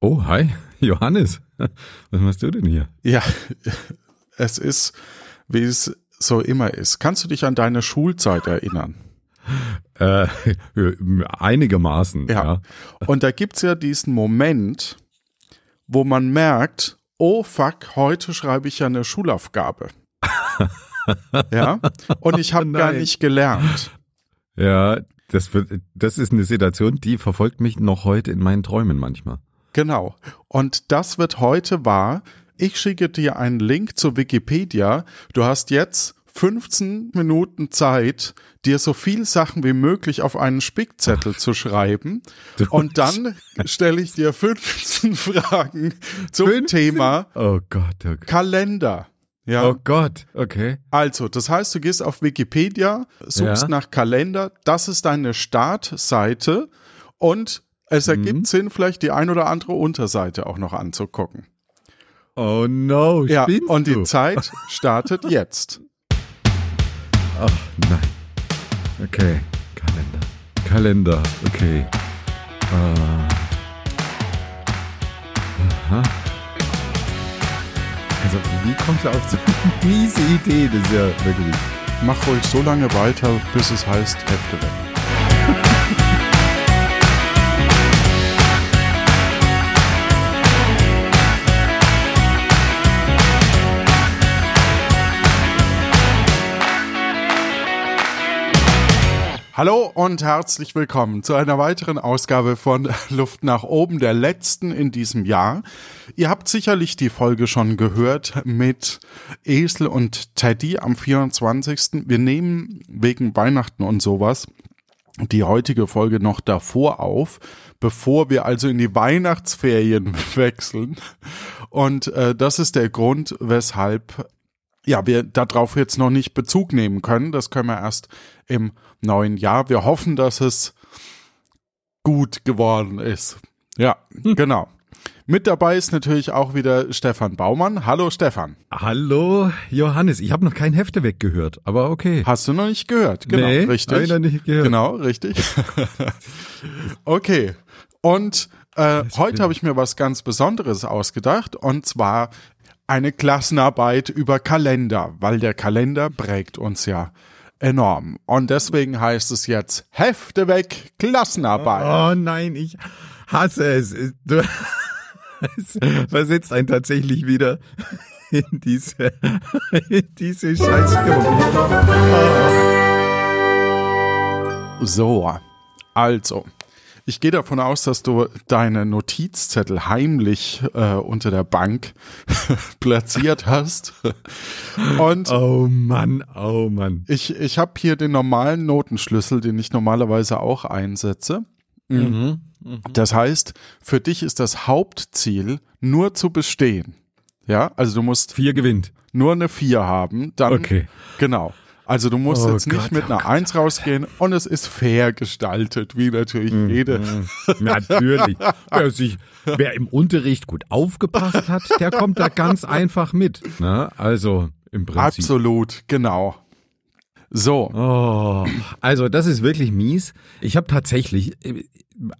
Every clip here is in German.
Oh, hi, Johannes. Was machst du denn hier? Ja, es ist, wie es so immer ist. Kannst du dich an deine Schulzeit erinnern? Äh, einigermaßen, ja. ja. Und da gibt's ja diesen Moment, wo man merkt, oh fuck, heute schreibe ich ja eine Schulaufgabe. ja, und ich habe oh gar nicht gelernt. Ja, das, wird, das ist eine Situation, die verfolgt mich noch heute in meinen Träumen manchmal. Genau. Und das wird heute wahr. Ich schicke dir einen Link zu Wikipedia. Du hast jetzt 15 Minuten Zeit, dir so viel Sachen wie möglich auf einen Spickzettel zu schreiben. Und dann stelle ich dir 15 Fragen zum 15? Thema oh Gott, oh Gott. Kalender. Ja. Oh Gott, okay. Also, das heißt, du gehst auf Wikipedia, suchst ja. nach Kalender, das ist deine Startseite und es ergibt mhm. Sinn, vielleicht die ein oder andere Unterseite auch noch anzugucken. Oh no, ja, und die Zeit startet jetzt. Ach nein. Okay, Kalender. Kalender, okay. Uh. Aha. Also, wie kommst du auf so eine miese Idee? Das ist ja wirklich. Mach ruhig so lange weiter, bis es heißt Hefte weg. Hallo und herzlich willkommen zu einer weiteren Ausgabe von Luft nach oben, der letzten in diesem Jahr. Ihr habt sicherlich die Folge schon gehört mit Esel und Teddy am 24. Wir nehmen wegen Weihnachten und sowas die heutige Folge noch davor auf, bevor wir also in die Weihnachtsferien wechseln. Und äh, das ist der Grund, weshalb ja, wir darauf jetzt noch nicht Bezug nehmen können. Das können wir erst im neuen Jahr. Wir hoffen, dass es gut geworden ist. Ja, hm. genau. Mit dabei ist natürlich auch wieder Stefan Baumann. Hallo Stefan. Hallo Johannes. Ich habe noch kein Hefte weggehört, aber okay. Hast du noch nicht gehört? Genau, nee, richtig. Ich noch nicht gehört. Genau, richtig. okay. Und äh, heute habe ich mir was ganz Besonderes ausgedacht und zwar eine Klassenarbeit über Kalender, weil der Kalender prägt uns ja enorm. Und deswegen heißt es jetzt Hefte weg, Klassenarbeit. Oh nein, ich hasse es. Du, es versetzt einen tatsächlich wieder in diese, in diese Scheißstimmung. Oh. So, also. Ich gehe davon aus, dass du deine Notizzettel heimlich äh, unter der Bank platziert hast. Und oh Mann, oh Mann. Ich, ich habe hier den normalen Notenschlüssel, den ich normalerweise auch einsetze. Mhm. Mhm. mhm. Das heißt, für dich ist das Hauptziel nur zu bestehen. Ja, also du musst vier gewinnt. Nur eine vier haben, dann okay. genau. Also du musst oh jetzt nicht mit oh einer Eins rausgehen und es ist fair gestaltet, wie natürlich mhm. jede. Natürlich. Wer, sich, wer im Unterricht gut aufgepasst hat, der kommt da ganz einfach mit. Ne? Also im Prinzip. Absolut, genau. So. Oh, also das ist wirklich mies. Ich habe tatsächlich äh,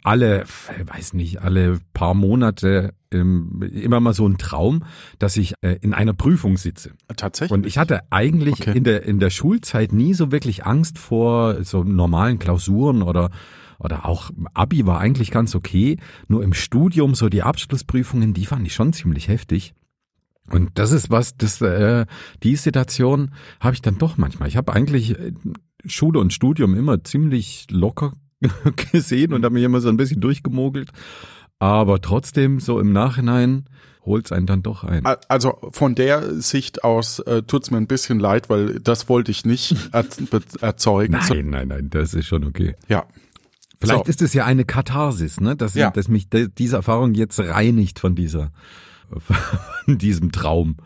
alle, weiß nicht, alle paar Monate ähm, immer mal so einen Traum, dass ich äh, in einer Prüfung sitze. Tatsächlich. Und ich hatte eigentlich okay. in der in der Schulzeit nie so wirklich Angst vor so normalen Klausuren oder oder auch Abi war eigentlich ganz okay. Nur im Studium so die Abschlussprüfungen, die fand ich schon ziemlich heftig. Und das ist was, das äh, die Situation habe ich dann doch manchmal. Ich habe eigentlich äh, Schule und Studium immer ziemlich locker gesehen und habe mich immer so ein bisschen durchgemogelt. Aber trotzdem, so im Nachhinein, holt's einen dann doch ein. Also von der Sicht aus äh, tut's mir ein bisschen leid, weil das wollte ich nicht erzeugen. Nein, nein, nein, das ist schon okay. Ja. Vielleicht so. ist es ja eine Katharsis, ne? Dass, ja. dass mich diese Erfahrung jetzt reinigt von dieser von diesem Traum.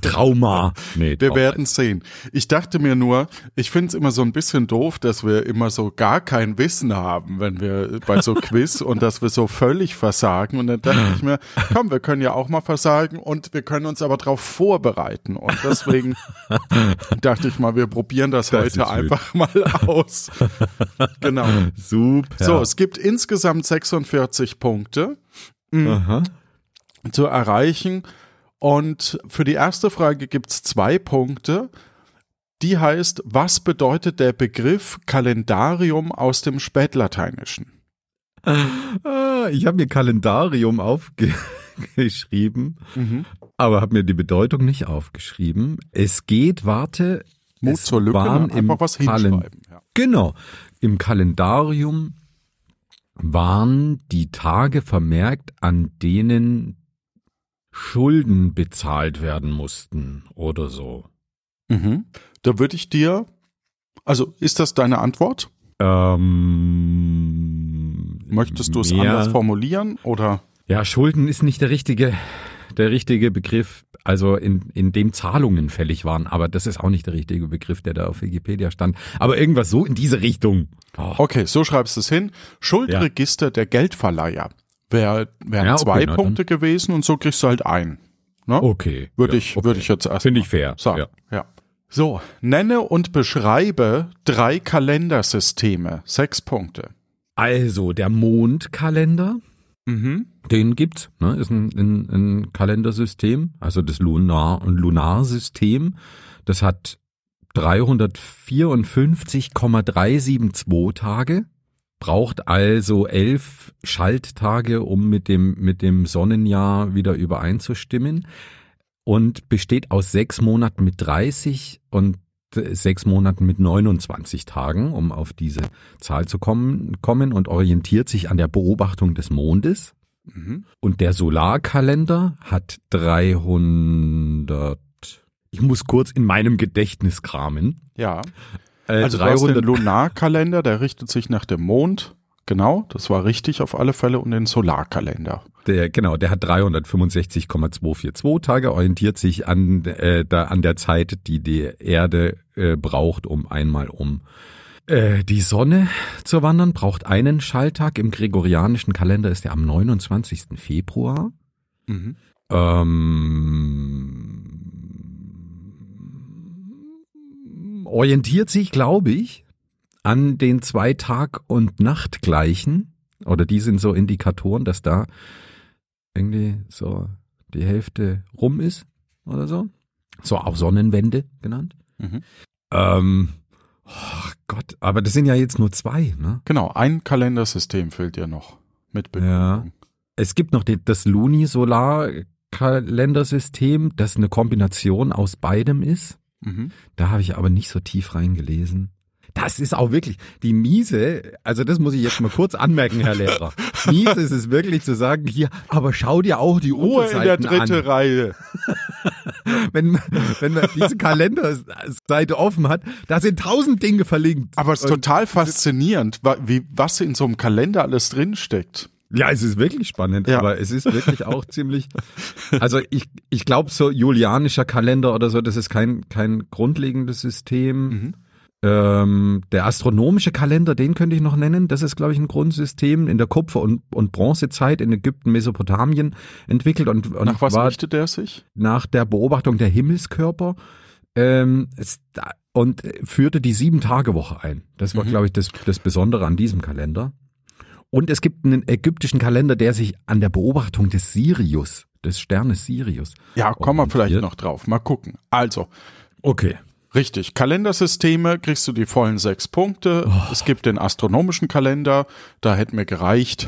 Trauma. Nee, wir werden sehen. Ich dachte mir nur, ich finde es immer so ein bisschen doof, dass wir immer so gar kein Wissen haben, wenn wir bei so Quiz und dass wir so völlig versagen. Und dann dachte ich mir, komm, wir können ja auch mal versagen und wir können uns aber darauf vorbereiten. Und deswegen dachte ich mal, wir probieren das, das heute einfach mal aus. Genau. Super. So, es gibt insgesamt 46 Punkte. mh, zu erreichen. Und für die erste Frage gibt's zwei Punkte. Die heißt, was bedeutet der Begriff Kalendarium aus dem Spätlateinischen? Ah, ich habe mir Kalendarium aufgeschrieben, mhm. aber habe mir die Bedeutung nicht aufgeschrieben. Es geht, warte, Mut zur Lücke, waren ne? einfach was hinschreiben. Ja. Genau, im Kalendarium waren die Tage vermerkt, an denen Schulden bezahlt werden mussten oder so. Mhm. Da würde ich dir, also ist das deine Antwort? Ähm, Möchtest du es anders formulieren oder? Ja, Schulden ist nicht der richtige, der richtige Begriff. Also in, in dem Zahlungen fällig waren, aber das ist auch nicht der richtige Begriff, der da auf Wikipedia stand. Aber irgendwas so in diese Richtung. Oh. Okay, so schreibst du es hin. Schuldregister ja. der Geldverleiher. Wär, wären ja, okay, zwei Punkte gewesen und so kriegst du halt ein. Ne? Okay. Würde ja, ich, okay. würde ich jetzt erst. Finde ich fair. So, ja. ja. So, nenne und beschreibe drei Kalendersysteme. Sechs Punkte. Also, der Mondkalender. Mhm. Den gibt's, ne? Ist ein, ein, ein Kalendersystem, also das Lunar- und Lunarsystem. Das hat 354,372 Tage, braucht also elf Schalttage, um mit dem, mit dem Sonnenjahr wieder übereinzustimmen und besteht aus sechs Monaten mit 30 und sechs Monaten mit 29 Tagen, um auf diese Zahl zu kommen, kommen und orientiert sich an der Beobachtung des Mondes. Mhm. Und der Solarkalender hat 300. Ich muss kurz in meinem Gedächtnis kramen. Ja. Äh, also 300 den Lunarkalender, der richtet sich nach dem Mond. Genau, das war richtig auf alle Fälle und den Solarkalender. Der, genau, der hat 365,242 Tage, orientiert sich an, äh, da, an der Zeit, die die Erde äh, braucht, um einmal um äh, die Sonne zu wandern, braucht einen Schalltag. Im gregorianischen Kalender ist er am 29. Februar. Mhm. Ähm, orientiert sich, glaube ich, an den zwei Tag- und Nachtgleichen. Oder die sind so Indikatoren, dass da irgendwie so die Hälfte rum ist oder so. So auch Sonnenwende genannt. Mhm. Ähm, oh Gott, aber das sind ja jetzt nur zwei, ne? Genau, ein Kalendersystem fehlt ja noch mit Begründung. Ja. Es gibt noch die, das Lunisolar-Kalendersystem, das eine Kombination aus beidem ist. Mhm. Da habe ich aber nicht so tief reingelesen. Das ist auch wirklich die miese, also das muss ich jetzt mal kurz anmerken, Herr Lehrer. Miese ist es wirklich zu sagen, hier, aber schau dir auch die Ruhe in der dritte an. Reihe. wenn, wenn man diese Kalenderseite offen hat, da sind tausend Dinge verlinkt. Aber es ist total faszinierend, wie, was in so einem Kalender alles drinsteckt. Ja, es ist wirklich spannend, ja. aber es ist wirklich auch ziemlich. Also ich, ich glaube, so julianischer Kalender oder so, das ist kein, kein grundlegendes System. Mhm. Ähm, der astronomische Kalender, den könnte ich noch nennen. Das ist, glaube ich, ein Grundsystem in der Kupfer- und, und Bronzezeit in Ägypten, Mesopotamien entwickelt. Und, und nach was richtet er sich? Nach der Beobachtung der Himmelskörper. Ähm, es, und führte die Sieben-Tage-Woche ein. Das war, mhm. glaube ich, das, das Besondere an diesem Kalender. Und es gibt einen ägyptischen Kalender, der sich an der Beobachtung des Sirius, des Sternes Sirius. Ja, kommen wir vielleicht noch drauf. Mal gucken. Also. Okay. Richtig. Kalendersysteme kriegst du die vollen sechs Punkte. Oh. Es gibt den astronomischen Kalender. Da hätte mir gereicht,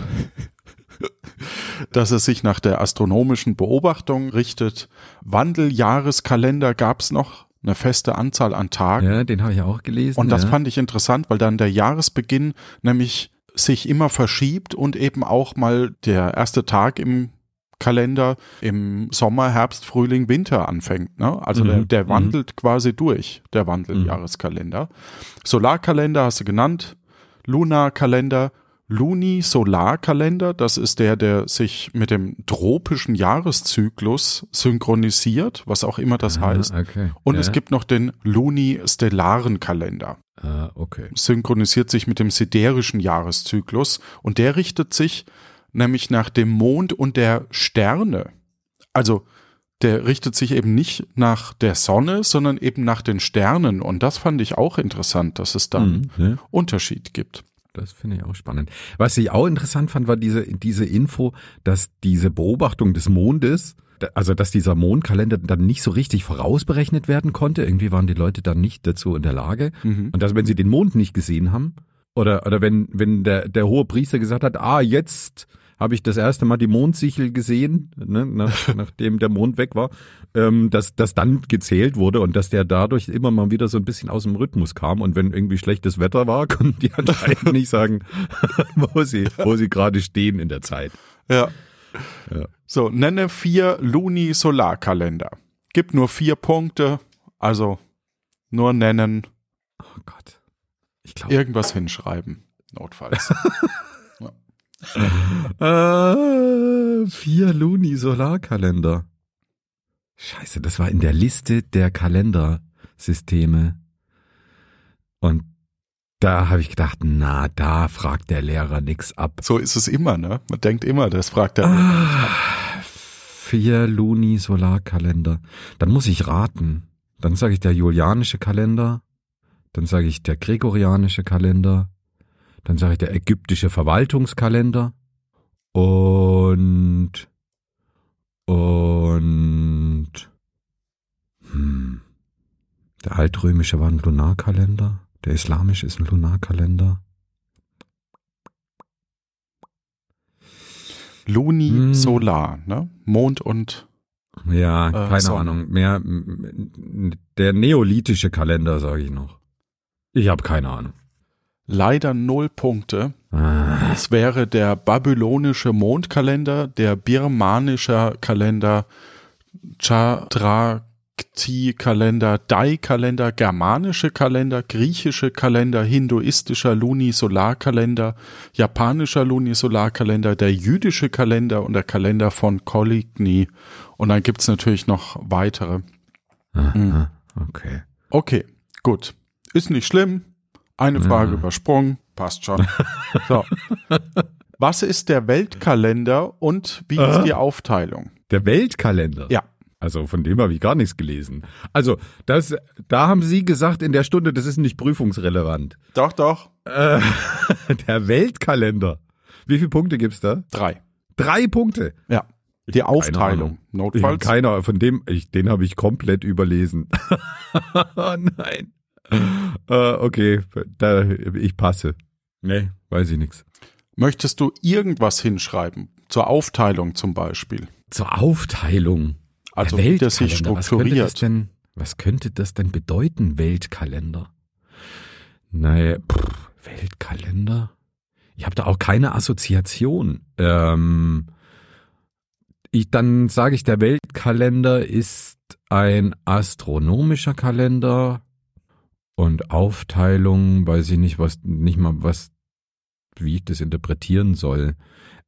dass es sich nach der astronomischen Beobachtung richtet. Wandeljahreskalender gab's noch eine feste Anzahl an Tagen. Ja, den habe ich auch gelesen. Und das ja. fand ich interessant, weil dann der Jahresbeginn nämlich sich immer verschiebt und eben auch mal der erste Tag im Kalender im Sommer, Herbst, Frühling, Winter anfängt. Ne? Also mhm. der, der, mhm. wandelt mhm. quasi durch, der Wandeljahreskalender. Mhm. Solarkalender hast du genannt, Lunarkalender, Luni-Solarkalender, das ist der, der sich mit dem tropischen Jahreszyklus synchronisiert, was auch immer das ah, heißt. Okay. Und ja. es gibt noch den Luni-Stellaren Kalender. Ah, okay. Synchronisiert sich mit dem siderischen Jahreszyklus und der richtet sich nämlich nach dem Mond und der Sterne. Also der richtet sich eben nicht nach der Sonne, sondern eben nach den Sternen. Und das fand ich auch interessant, dass es da einen mhm, ja. Unterschied gibt. das finde ich auch spannend. Was ich auch interessant fand, war diese, diese Info, dass diese Beobachtung des Mondes, also dass dieser Mondkalender dann nicht so richtig vorausberechnet werden konnte. Irgendwie waren die Leute dann nicht dazu in der Lage. Mhm. Und dass, wenn sie den Mond nicht gesehen haben, oder, oder wenn, wenn der, der hohe Priester gesagt hat, ah, jetzt habe ich das erste Mal die Mondsichel gesehen, ne, nach, nachdem der Mond weg war, ähm, dass das dann gezählt wurde und dass der dadurch immer mal wieder so ein bisschen aus dem Rhythmus kam. Und wenn irgendwie schlechtes Wetter war, konnten die anscheinend nicht sagen, wo sie, wo sie gerade stehen in der Zeit. Ja. ja. So, nenne vier Luni-Solarkalender. Gibt nur vier Punkte, also nur nennen. Oh Gott. Ich glaube. Irgendwas hinschreiben, notfalls. äh, vier Luni-Solarkalender. Scheiße, das war in der Liste der Kalendersysteme. Und da habe ich gedacht, na, da fragt der Lehrer nix ab. So ist es immer, ne? Man denkt immer, das fragt er. Ah, vier Luni-Solarkalender. Dann muss ich raten. Dann sage ich der julianische Kalender. Dann sage ich der gregorianische Kalender. Dann sage ich der ägyptische Verwaltungskalender und und hm, der altrömische war ein Lunarkalender, der islamische ist ein Lunarkalender. Luni hm. Solar, ne? Mond und ja, äh, keine Sonne. Ahnung. Mehr der neolithische Kalender, sage ich noch. Ich habe keine Ahnung leider null Punkte. Ah. Es wäre der babylonische Mondkalender, der birmanische Kalender, Chandrakti-Kalender, Dai-Kalender, germanische Kalender, griechische Kalender, hinduistischer Lunisolarkalender, japanischer Lunisolarkalender, der jüdische Kalender und der Kalender von Coligny. Und dann gibt's natürlich noch weitere. Aha, okay. Okay, gut. Ist nicht schlimm eine Frage ja. übersprungen, passt schon. So. Was ist der Weltkalender und wie ist die Aufteilung? Der Weltkalender? Ja. Also von dem habe ich gar nichts gelesen. Also das, da haben Sie gesagt in der Stunde, das ist nicht prüfungsrelevant. Doch, doch. Äh, der Weltkalender. Wie viele Punkte gibt's da? Drei. Drei Punkte? Ja. Die Aufteilung. Notfalls. Keiner, von dem, ich, den habe ich komplett überlesen. oh nein äh, okay, da, ich passe. Nee, weiß ich nichts. Möchtest du irgendwas hinschreiben? Zur Aufteilung zum Beispiel. Zur Aufteilung? Also wie das sich strukturiert. Was könnte das, denn, was könnte das denn bedeuten, Weltkalender? Naja, pff, Weltkalender? Ich habe da auch keine Assoziation. Ähm, ich, dann sage ich, der Weltkalender ist ein astronomischer Kalender und Aufteilung, weiß ich nicht, was, nicht mal was, wie ich das interpretieren soll.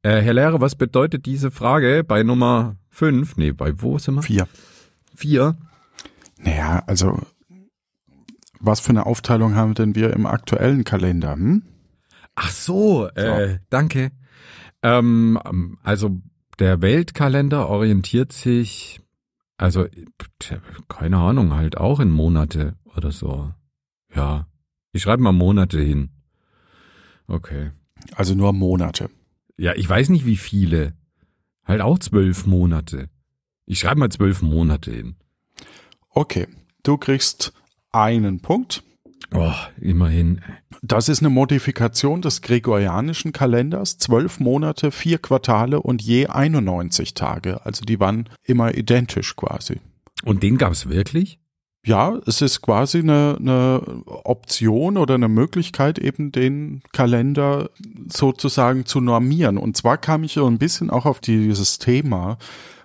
Äh, Herr Lehrer, was bedeutet diese Frage bei Nummer fünf? Nee, bei wo sind wir? Vier. Vier? Naja, also, was für eine Aufteilung haben denn wir im aktuellen Kalender? Hm? Ach so, äh, so. danke. Ähm, also, der Weltkalender orientiert sich, also, keine Ahnung, halt auch in Monate oder so. Ja, ich schreibe mal Monate hin. Okay. Also nur Monate. Ja, ich weiß nicht wie viele. Halt auch zwölf Monate. Ich schreibe mal zwölf Monate hin. Okay, du kriegst einen Punkt. Oh, immerhin. Das ist eine Modifikation des gregorianischen Kalenders. Zwölf Monate, vier Quartale und je 91 Tage. Also die waren immer identisch quasi. Und den gab's wirklich? Ja, es ist quasi eine, eine Option oder eine Möglichkeit, eben den Kalender sozusagen zu normieren. Und zwar kam ich so ein bisschen auch auf dieses Thema,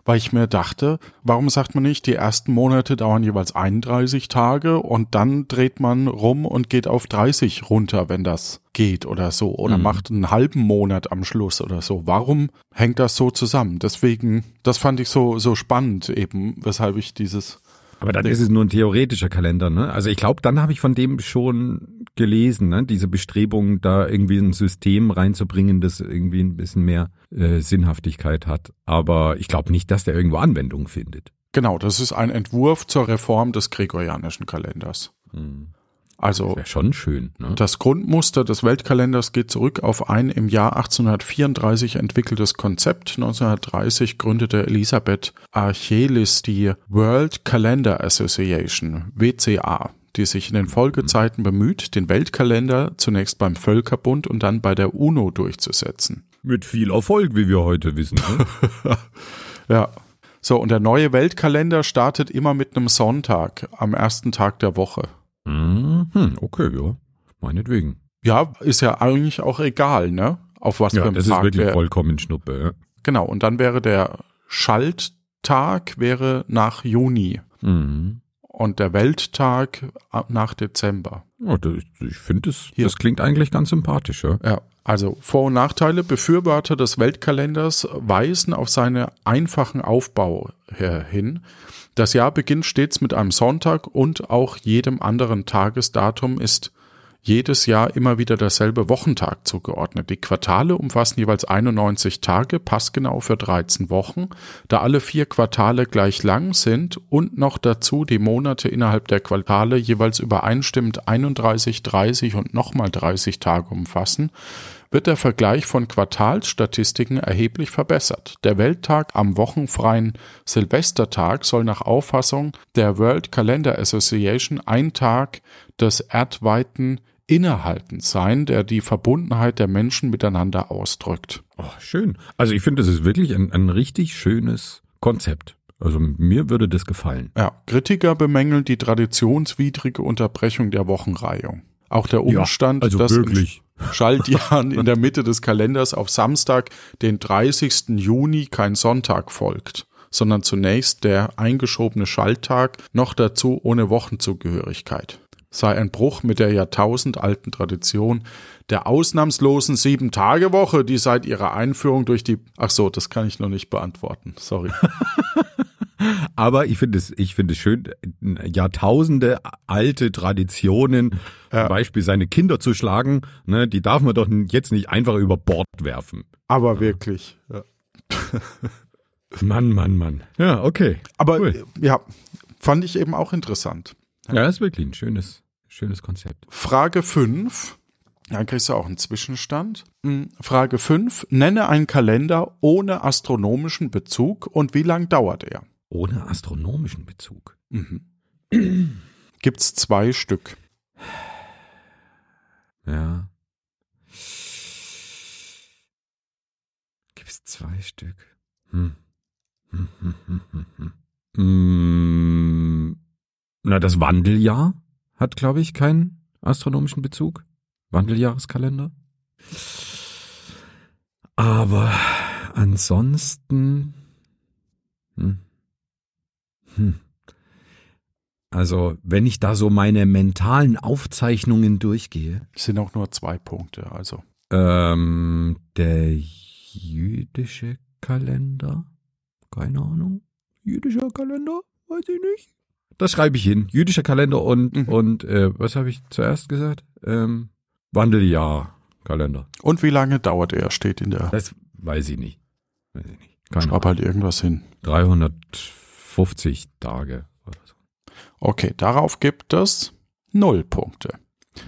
weil ich mir dachte, warum sagt man nicht, die ersten Monate dauern jeweils 31 Tage und dann dreht man rum und geht auf 30 runter, wenn das geht oder so, oder mhm. macht einen halben Monat am Schluss oder so. Warum hängt das so zusammen? Deswegen, das fand ich so, so spannend eben, weshalb ich dieses aber dann ist es nur ein theoretischer Kalender, ne? Also ich glaube, dann habe ich von dem schon gelesen, ne? Diese Bestrebung, da irgendwie ein System reinzubringen, das irgendwie ein bisschen mehr äh, Sinnhaftigkeit hat. Aber ich glaube nicht, dass der irgendwo Anwendung findet. Genau, das ist ein Entwurf zur Reform des gregorianischen Kalenders. Hm. Also schon schön. Ne? das Grundmuster des Weltkalenders geht zurück auf ein im Jahr 1834 entwickeltes Konzept. 1930 gründete Elisabeth Archelis die World Calendar Association, WCA, die sich in den Folgezeiten bemüht, den Weltkalender zunächst beim Völkerbund und dann bei der UNO durchzusetzen. Mit viel Erfolg, wie wir heute wissen. Ne? Ja. So, und der neue Weltkalender startet immer mit einem Sonntag am ersten Tag der Woche. Mhm, okay, ja. Meinetwegen. Ja, ist ja eigentlich auch egal, ne? Auf was für Ja, einem das ist Tag wirklich der, vollkommen Schnuppe. Ja. Genau, und dann wäre der Schalttag wäre nach Juni Mhm. und der Welttag nach Dezember. Oh, das, ich finde, das, Hier. das klingt eigentlich ganz sympathisch. Ja. Ja, also Vor- und Nachteile. Befürworter des Weltkalenders weisen auf seinen einfachen Aufbau hin. Das Jahr beginnt stets mit einem Sonntag und auch jedem anderen Tagesdatum ist jedes Jahr immer wieder derselbe Wochentag zugeordnet. Die Quartale umfassen jeweils 91 Tage, passgenau für 13 Wochen. Da alle vier Quartale gleich lang sind und noch dazu die Monate innerhalb der Quartale jeweils übereinstimmend 31, 30 und nochmal 30 Tage umfassen, wird der Vergleich von Quartalsstatistiken erheblich verbessert. Der Welttag am wochenfreien Silvestertag soll nach Auffassung der World Calendar Association ein Tag des erdweiten Innehaltens sein, der die Verbundenheit der Menschen miteinander ausdrückt. Oh, schön. Also ich finde, das ist wirklich ein, ein richtig schönes Konzept. Also mir würde das gefallen. Ja, Kritiker bemängeln die traditionswidrige Unterbrechung der Wochenreihung. Auch der Umstand, also dass wirklich. Schaltjahren in der Mitte des Kalenders auf Samstag, den 30. Juni, kein Sonntag folgt, sondern zunächst der eingeschobene Schalttag, noch dazu ohne Wochenzugehörigkeit. Sei ein Bruch mit der jahrtausendalten Tradition der ausnahmslosen Sieben-Tage-Woche, die seit ihrer Einführung durch die, ach so, das kann ich noch nicht beantworten, sorry. Aber ich finde es, ich finde es schön, Jahrtausende alte Traditionen, Ja. zum Beispiel seine Kinder zu schlagen, ne, die darf man doch jetzt nicht einfach über Bord werfen. Aber wirklich. Ja. Mann, Mann, Mann. Ja, okay. Aber Cool. äh, ja, fand ich eben auch interessant. Ja, ist wirklich ein schönes, schönes Konzept. Frage 5. Dann kriegst du auch einen Zwischenstand. Hm, Frage 5. Nenne einen Kalender ohne astronomischen Bezug und wie lang dauert er? Ohne astronomischen Bezug. Mhm. Gibt's zwei Stück. Ja. Gibt's zwei Stück? Hm. Hm, hm, hm, Na, das Wandeljahr hat, glaube ich, keinen astronomischen Bezug. Wandeljahreskalender. Aber ansonsten. Hm. Hm. Also, wenn ich da so meine mentalen Aufzeichnungen durchgehe, Es sind auch nur zwei Punkte. Also ähm, der jüdische Kalender? Keine Ahnung. Jüdischer Kalender? Weiß ich nicht. Das schreibe ich hin. Jüdischer Kalender und, Mhm. und äh, was habe ich zuerst gesagt? Ähm, Wandeljahr-Kalender. und wie lange dauert er? Steht in der. Das weiß ich nicht. Weiß ich nicht. Keine Schreib Ahnung. halt irgendwas hin. 350 Tage oder so. Okay, darauf gibt es null Punkte.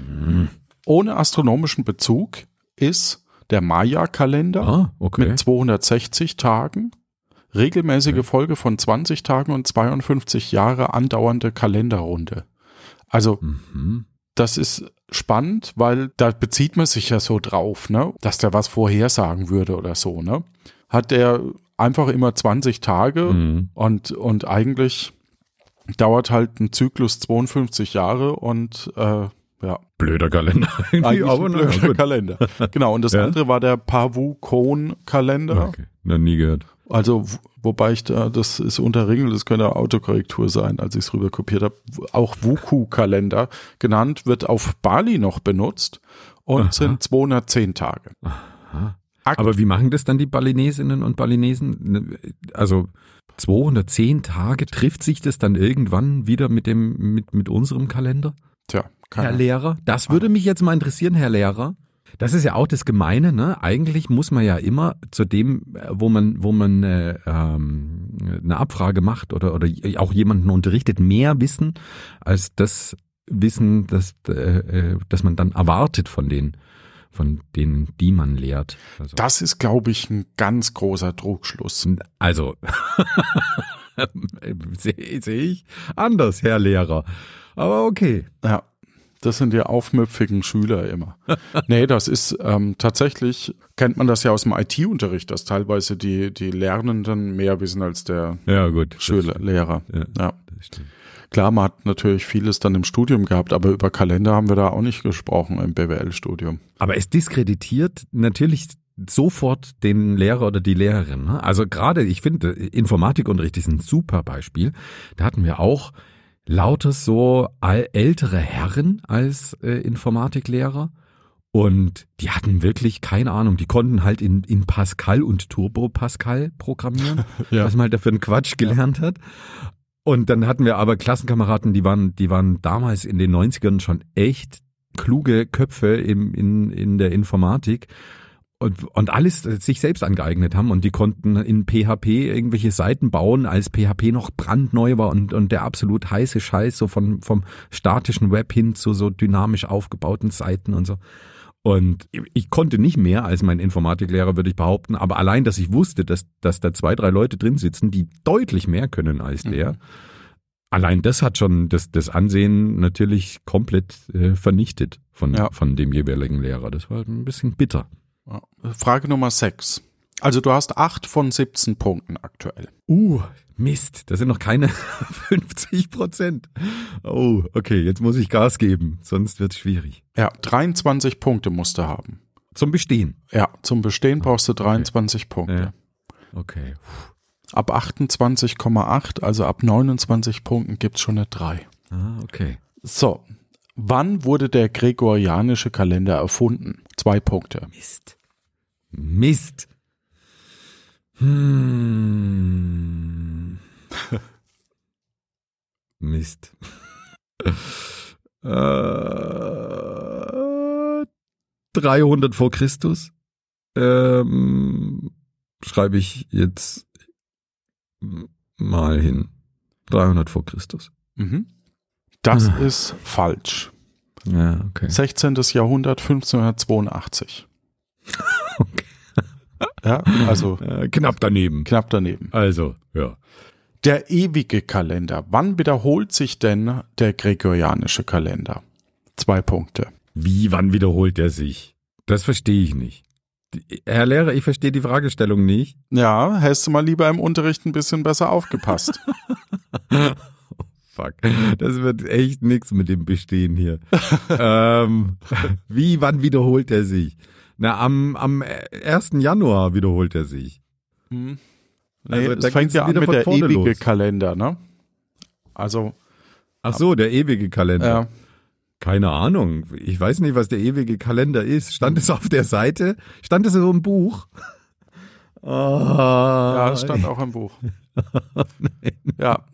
Mhm. Ohne astronomischen Bezug ist der Maya-Kalender Ah, okay. mit 260 Tagen, regelmäßige Okay. Folge von 20 Tagen und 52 Jahre andauernde Kalenderrunde. Also Mhm. das ist spannend, weil da bezieht man sich ja so drauf, ne, dass der was vorhersagen würde oder so, ne? Hat der einfach immer 20 Tage Mhm. und und eigentlich dauert halt ein Zyklus 52 Jahre und äh, ja, Blöder Kalender. eigentlich aber ein na, blöder gut. Kalender. Genau, und das Ja. andere war der Pavu-Kon-Kalender. Okay. Noch nie gehört. Also, wobei ich da, das ist unterringelt, das könnte Autokorrektur sein, als ich es rüber kopiert habe. Auch Wuku-Kalender genannt, wird auf Bali noch benutzt und Aha. sind 210 Tage. Aha. Akt- Aber wie machen das dann die Balinesinnen und Balinesen? Also 210 Tage, trifft sich das dann irgendwann wieder mit dem mit, mit unserem Kalender? Tja, Herr keine Lehrer, das würde mich jetzt mal interessieren, Herr Lehrer. Das ist ja auch das Gemeine, ne? Eigentlich muss man ja immer zu dem, wo man, wo man äh, ähm, eine Abfrage macht oder oder auch jemanden unterrichtet, mehr wissen als das, Wissen, dass, äh, äh, dass man dann erwartet von den von denen, die man lehrt. Also. Das ist, glaube ich, ein ganz großer Trugschluss. Also sehe seh ich anders, Herr Lehrer. Aber okay. Ja. Das sind die aufmüpfigen Schüler immer. nee, das ist ähm, tatsächlich, kennt man das ja aus dem IT-Unterricht, dass teilweise die, die Lernenden mehr wissen als der ja, gut, Schüler, Lehrer. Ja, ja. Klar, man hat natürlich vieles dann im Studium gehabt, aber über Kalender haben wir da auch nicht gesprochen im BWL-Studium. Aber es diskreditiert natürlich sofort den Lehrer oder die Lehrerin. Ne? Also gerade, ich finde, Informatikunterricht ist ein super Beispiel. Da hatten wir auch lauter so ältere Herren als äh, Informatiklehrer. Und die hatten wirklich keine Ahnung. Die konnten halt in, in Pascal und Turbo Pascal programmieren, ja. was man halt dafür einen Quatsch gelernt ja. hat. Und dann hatten wir aber Klassenkameraden, die waren, die waren damals in den 90ern schon echt kluge Köpfe im, in, in der Informatik und, und alles sich selbst angeeignet haben und die konnten in PHP irgendwelche Seiten bauen, als PHP noch brandneu war und, und der absolut heiße Scheiß so von, vom statischen Web hin zu so dynamisch aufgebauten Seiten und so. Und ich konnte nicht mehr als mein Informatiklehrer, würde ich behaupten, aber allein, dass ich wusste, dass, dass da zwei, drei Leute drin sitzen, die deutlich mehr können als der, mhm. allein das hat schon das, das Ansehen natürlich komplett äh, vernichtet von, ja. von dem jeweiligen Lehrer. Das war ein bisschen bitter. Frage Nummer 6. Also du hast 8 von 17 Punkten aktuell. Uh, Mist, das sind noch keine 50 Prozent. Oh, okay, jetzt muss ich Gas geben, sonst wird es schwierig. Ja, 23 Punkte musst du haben. Zum Bestehen? Ja, zum Bestehen brauchst du 23 okay. Punkte. Ja. Okay. Ab 28,8, also ab 29 Punkten gibt's schon eine 3. Ah, okay. So, wann wurde der gregorianische Kalender erfunden? Zwei Punkte. Mist. Mist. Hm. Mist. äh, 300 vor Christus. Ähm, schreibe ich jetzt mal hin. 300 vor Christus. Mhm. Das ah. ist falsch. Ja, okay. 16. Jahrhundert, 1582. Ja, also. Äh, knapp daneben. Knapp daneben. Also, ja. Der ewige Kalender. Wann wiederholt sich denn der gregorianische Kalender? Zwei Punkte. Wie, wann wiederholt er sich? Das verstehe ich nicht. Herr Lehrer, ich verstehe die Fragestellung nicht. Ja, hättest du mal lieber im Unterricht ein bisschen besser aufgepasst. fuck. Das wird echt nichts mit dem Bestehen hier. ähm, wie, wann wiederholt er sich? Na, am, am 1. Januar wiederholt er sich. Hm. Also, nee, das fängt ja an mit der ewige los. Kalender, ne? Also. Ach so, der ewige Kalender. Ja. Keine Ahnung. Ich weiß nicht, was der ewige Kalender ist. Stand es auf der Seite? Stand es in so einem Buch? Oh, ja, es stand auch im Buch. ja.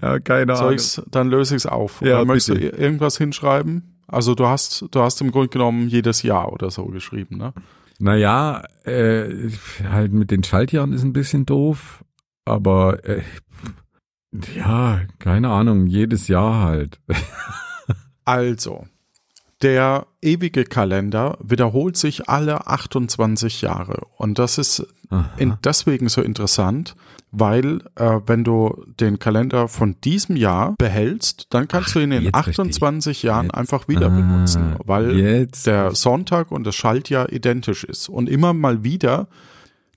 ja, keine Ahnung. dann löse ich es auf. Ja, oder möchtest bitte. du irgendwas hinschreiben? Also du hast, du hast im Grunde genommen jedes Jahr oder so geschrieben, ne? Naja, äh, halt mit den Schaltjahren ist ein bisschen doof, aber äh, ja, keine Ahnung, jedes Jahr halt. also, der ewige Kalender wiederholt sich alle 28 Jahre. Und das ist in, deswegen so interessant, weil äh, wenn du den Kalender von diesem Jahr behältst, dann kannst Ach, du ihn in 28 Jahren jetzt. einfach wieder ah, benutzen, weil jetzt. der Sonntag und das Schaltjahr identisch ist. Und immer mal wieder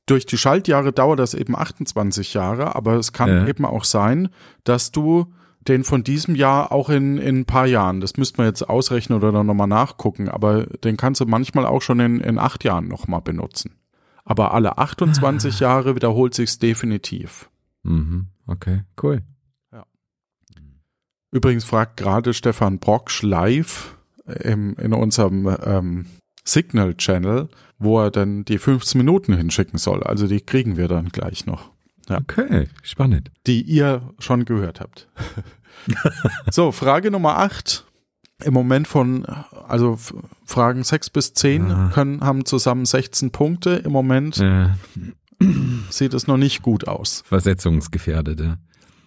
durch die Schaltjahre dauert das eben 28 Jahre, aber es kann ja. eben auch sein, dass du den von diesem Jahr auch in, in ein paar Jahren. Das müsste man jetzt ausrechnen oder dann nochmal nachgucken, aber den kannst du manchmal auch schon in, in acht Jahren nochmal benutzen. Aber alle 28 Jahre wiederholt sich's definitiv. Mhm. Okay, cool. Ja. Übrigens fragt gerade Stefan Brocksch live im, in unserem ähm, Signal-Channel, wo er dann die 15 Minuten hinschicken soll. Also die kriegen wir dann gleich noch. Ja. Okay, spannend. Die ihr schon gehört habt. so, Frage Nummer 8. Im Moment von, also Fragen 6 bis 10 ja. können, haben zusammen 16 Punkte. Im Moment ja. sieht es noch nicht gut aus. Versetzungsgefährdete.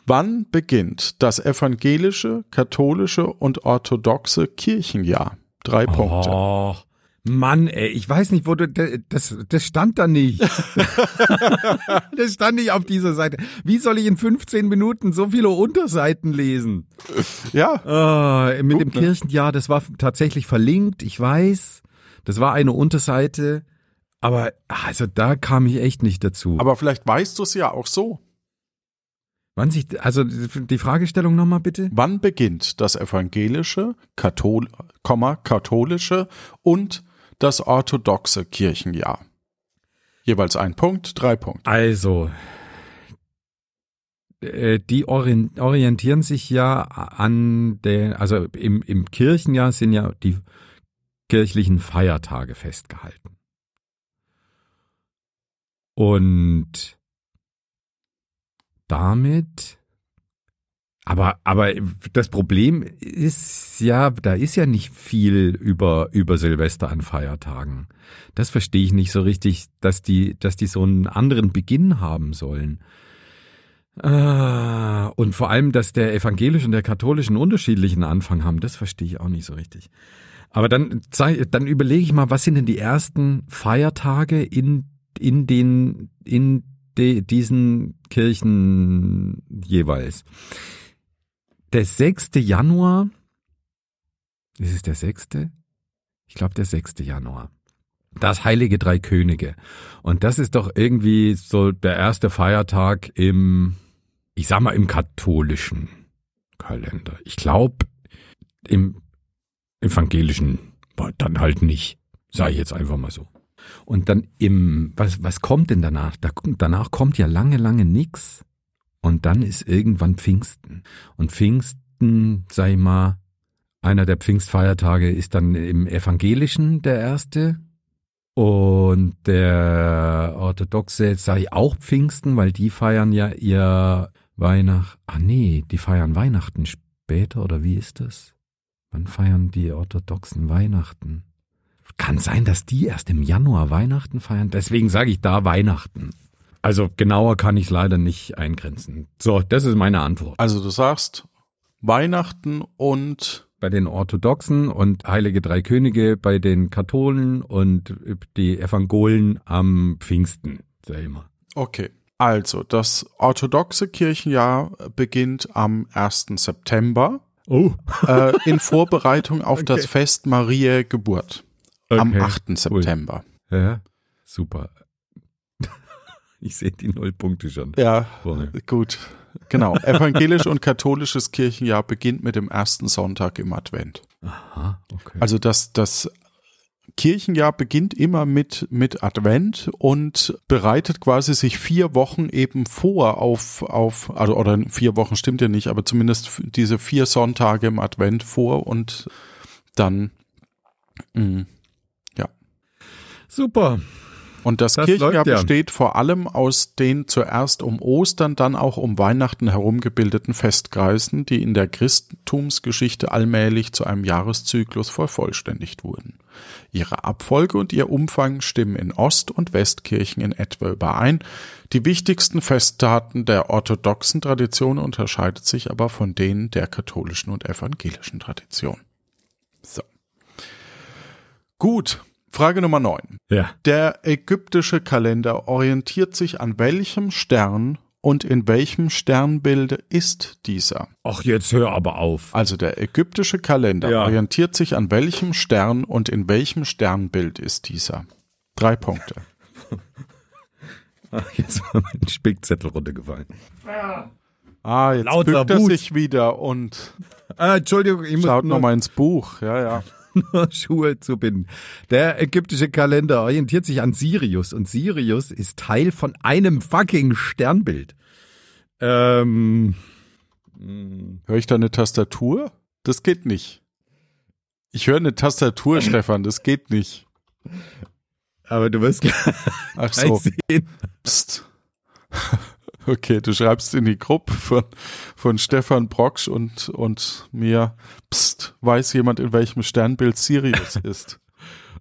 Wann beginnt das evangelische, katholische und orthodoxe Kirchenjahr? Drei Punkte. Oh, Mann, ey, ich weiß nicht, wo du, das, das stand da nicht. das stand nicht auf dieser Seite. Wie soll ich in 15 Minuten so viele Unterseiten lesen? Ja. Oh, mit Gut, dem ne? Kirchenjahr, das war tatsächlich verlinkt, ich weiß. Das war eine Unterseite. Aber also da kam ich echt nicht dazu. Aber vielleicht weißt du es ja auch so. Wann sich, also die Fragestellung nochmal bitte? Wann beginnt das evangelische, Kathol, katholische und das orthodoxe Kirchenjahr? Jeweils ein Punkt, drei Punkte. Also, äh, die orientieren sich ja an der, also im, im Kirchenjahr sind ja die kirchlichen Feiertage festgehalten. Und damit, aber, aber das Problem ist ja, da ist ja nicht viel über, über Silvester an Feiertagen. Das verstehe ich nicht so richtig, dass die, dass die so einen anderen Beginn haben sollen. Ah, und vor allem, dass der evangelische und der katholische einen unterschiedlichen Anfang haben, das verstehe ich auch nicht so richtig. Aber dann, dann überlege ich mal, was sind denn die ersten Feiertage in in den, in de, diesen Kirchen jeweils. Der 6. Januar, ist es der 6.? Ich glaube, der 6. Januar. Das Heilige Drei Könige. Und das ist doch irgendwie so der erste Feiertag im, ich sag mal, im katholischen Kalender. Ich glaube, im evangelischen dann halt nicht. Ich jetzt einfach mal so. Und dann im, was, was kommt denn danach? Da, danach kommt ja lange, lange nix. Und dann ist irgendwann Pfingsten. Und Pfingsten, ich mal, einer der Pfingstfeiertage ist dann im Evangelischen der erste. Und der Orthodoxe, ich auch Pfingsten, weil die feiern ja ihr Weihnachten. Ah nee, die feiern Weihnachten später, oder wie ist das? Wann feiern die Orthodoxen Weihnachten? Kann sein, dass die erst im Januar Weihnachten feiern. Deswegen sage ich da Weihnachten. Also genauer kann ich leider nicht eingrenzen. So, das ist meine Antwort. Also du sagst Weihnachten und bei den Orthodoxen und Heilige Drei Könige bei den Katholen und die Evangolen am Pfingsten, sag ich mal. Okay. Also, das orthodoxe Kirchenjahr beginnt am 1. September. Oh. äh, in Vorbereitung auf okay. das Fest Mariä Geburt. Okay. Am 8. September. Cool. Ja, super. Ich sehe die Nullpunkte schon. Ja, vorne. gut. Genau. Evangelisch und katholisches Kirchenjahr beginnt mit dem ersten Sonntag im Advent. Aha, okay. Also das, das Kirchenjahr beginnt immer mit, mit Advent und bereitet quasi sich vier Wochen eben vor auf, auf, also, oder vier Wochen stimmt ja nicht, aber zumindest diese vier Sonntage im Advent vor und dann mh, mm, Super. Und das, das Kirchenjahr ja. besteht vor allem aus den zuerst um Ostern, dann auch um Weihnachten herumgebildeten Festkreisen, die in der Christentumsgeschichte allmählich zu einem Jahreszyklus vervollständigt wurden. Ihre Abfolge und ihr Umfang stimmen in Ost- und Westkirchen in etwa überein. Die wichtigsten Festtaten der orthodoxen Tradition unterscheidet sich aber von denen der katholischen und evangelischen Tradition. So. Gut, Frage Nummer 9. Ja. Der ägyptische Kalender orientiert sich an welchem Stern und in welchem Sternbild ist dieser? Ach, jetzt hör aber auf. Also der ägyptische Kalender ja. orientiert sich an welchem Stern und in welchem Sternbild ist dieser? Drei Punkte. Ach, jetzt war mein Spickzettel runtergefallen. Ah, jetzt Lauter bückt er sich wieder und ah, Entschuldigung, ich schaut nochmal ins Buch. Ja, ja. nur Schuhe zu binden. Der ägyptische Kalender orientiert sich an Sirius und Sirius ist Teil von einem fucking Sternbild. Ähm, Höre ich da eine Tastatur? Das geht nicht. Ich höre eine Tastatur, Stefan, das geht nicht. Aber du wirst Ach so. sehen. Psst. Okay, du schreibst in die Gruppe von, von Stefan Brocksch und, und mir, pst, weiß jemand, in welchem Sternbild Sirius ist?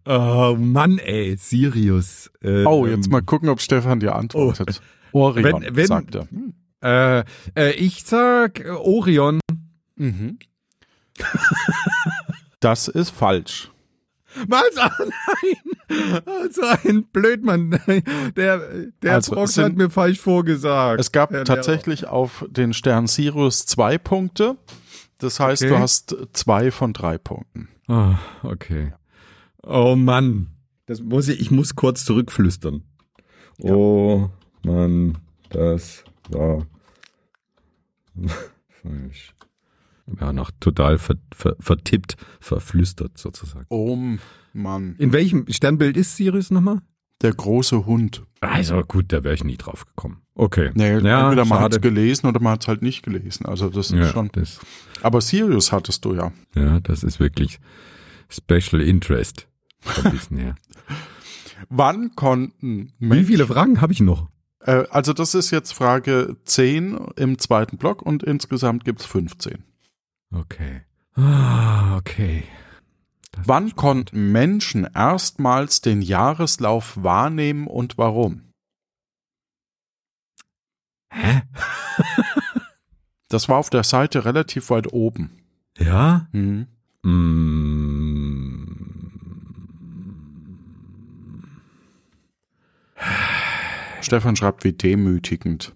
oh Mann, ey, Sirius. Ähm, oh, jetzt mal gucken, ob Stefan dir antwortet. Oh. Orion, wenn, wenn, sagt er. Hm. Äh, äh, ich sag äh, Orion. Mhm. das ist falsch. Was? Ah, nein! So ein Blödmann. Der, der Also, Brock sind- hat mir falsch vorgesagt. Es gab tatsächlich auf den Stern Sirius zwei Punkte. Das heißt, Okay. du hast zwei von drei Punkten. Lehrer. Ah, okay. Oh Mann. Das muss ich, ich muss kurz zurückflüstern. Oh Mann, das war falsch. Ja, noch total ver, ver, vertippt, verflüstert sozusagen. Oh Mann. In welchem Sternbild ist Sirius nochmal? Der große Hund. Also gut, da wäre ich nie drauf gekommen. Okay. Nee, ja, entweder man hat es gelesen oder man hat es halt nicht gelesen. Also das ist Ja, schon. das, Aber Sirius hattest du ja. ja, das ist wirklich Special Interest. Ein bisschen, ja. Wann konnten Wie Menschen, viele Fragen habe ich noch? äh, also das ist jetzt Frage 10 im zweiten Block und insgesamt gibt's 15. Okay. Ah, okay. Wann konnten Menschen erstmals den Jahreslauf wahrnehmen und warum? Hä? Das war auf der Seite relativ weit oben. Ja? Mhm. Mm. Stefan schreibt, wie demütigend.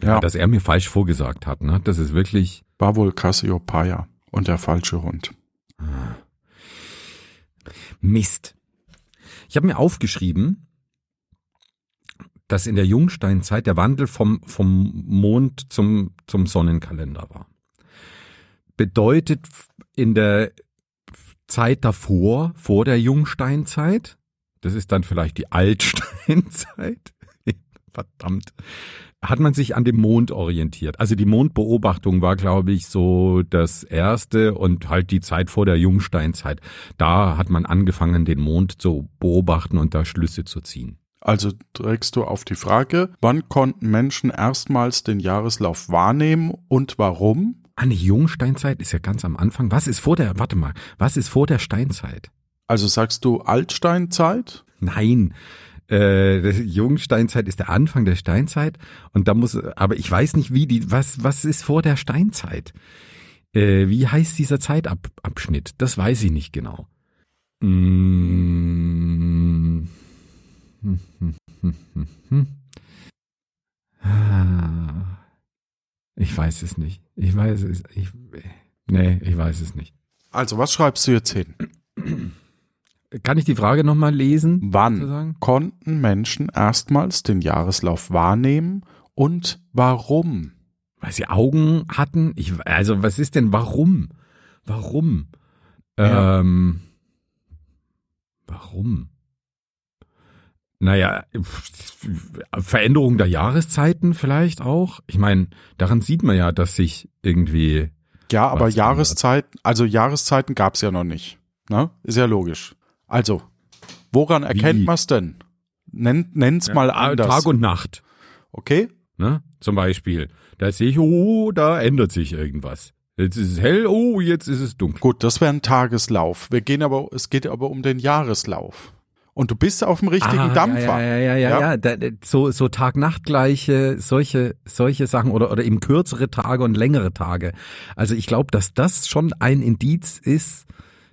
Ja, dass er mir falsch vorgesagt hat, ne? Das ist wirklich. War wohl Cassiopeia und der falsche Hund. Mist. Ich habe mir aufgeschrieben, dass in der Jungsteinzeit der Wandel vom, vom Mond zum, zum Sonnenkalender war. Bedeutet in der Zeit davor, vor der Jungsteinzeit, das ist dann vielleicht die Altsteinzeit, verdammt, hat man sich an dem Mond orientiert. Also die Mondbeobachtung war, glaube ich, so das erste und halt die Zeit vor der Jungsteinzeit. Da hat man angefangen, den Mond zu beobachten und da Schlüsse zu ziehen. Also trägst du auf die Frage, wann konnten Menschen erstmals den Jahreslauf wahrnehmen und warum? Eine Jungsteinzeit ist ja ganz am Anfang. Was ist vor der, warte mal, was ist vor der Steinzeit? Also sagst du Altsteinzeit? Nein, äh, das Jungsteinzeit ist der Anfang der Steinzeit und da muss, aber ich weiß nicht, wie die, was, was ist vor der Steinzeit? Äh, wie heißt dieser Zeitabschnitt? Das weiß ich nicht genau. Mm. Ich weiß es nicht. Ich weiß es. Ich, nee, ich weiß es nicht. Also was schreibst du jetzt hin? Kann ich die Frage nochmal lesen? Wann sozusagen? konnten Menschen erstmals den Jahreslauf wahrnehmen und warum? Weil sie Augen hatten. Ich, also was ist denn warum? Warum? Ja. Ähm, warum? Naja, Veränderung der Jahreszeiten vielleicht auch. Ich meine, daran sieht man ja, dass sich irgendwie. Ja, aber Jahreszeiten, also Jahreszeiten gab's ja noch nicht. Ne? Ist ja logisch. Also, woran erkennt Wie? man's denn? Nenn, nenn's mal Ah, anders. Tag und Nacht. okay? Ne? Zum Beispiel. Da sehe ich, oh, da ändert sich irgendwas. Jetzt ist es hell, oh, jetzt ist es dunkel. Gut, das wäre ein Tageslauf. Wir gehen aber, es geht aber um den Jahreslauf. Und du bist auf dem richtigen Ah, Dampfer. Ja, ja, ja, ja, Ja? ja. Da, so, so Tag-Nacht-gleiche, solche, solche Sachen oder, oder eben kürzere Tage und längere Tage. Also ich glaube, dass das schon ein Indiz ist,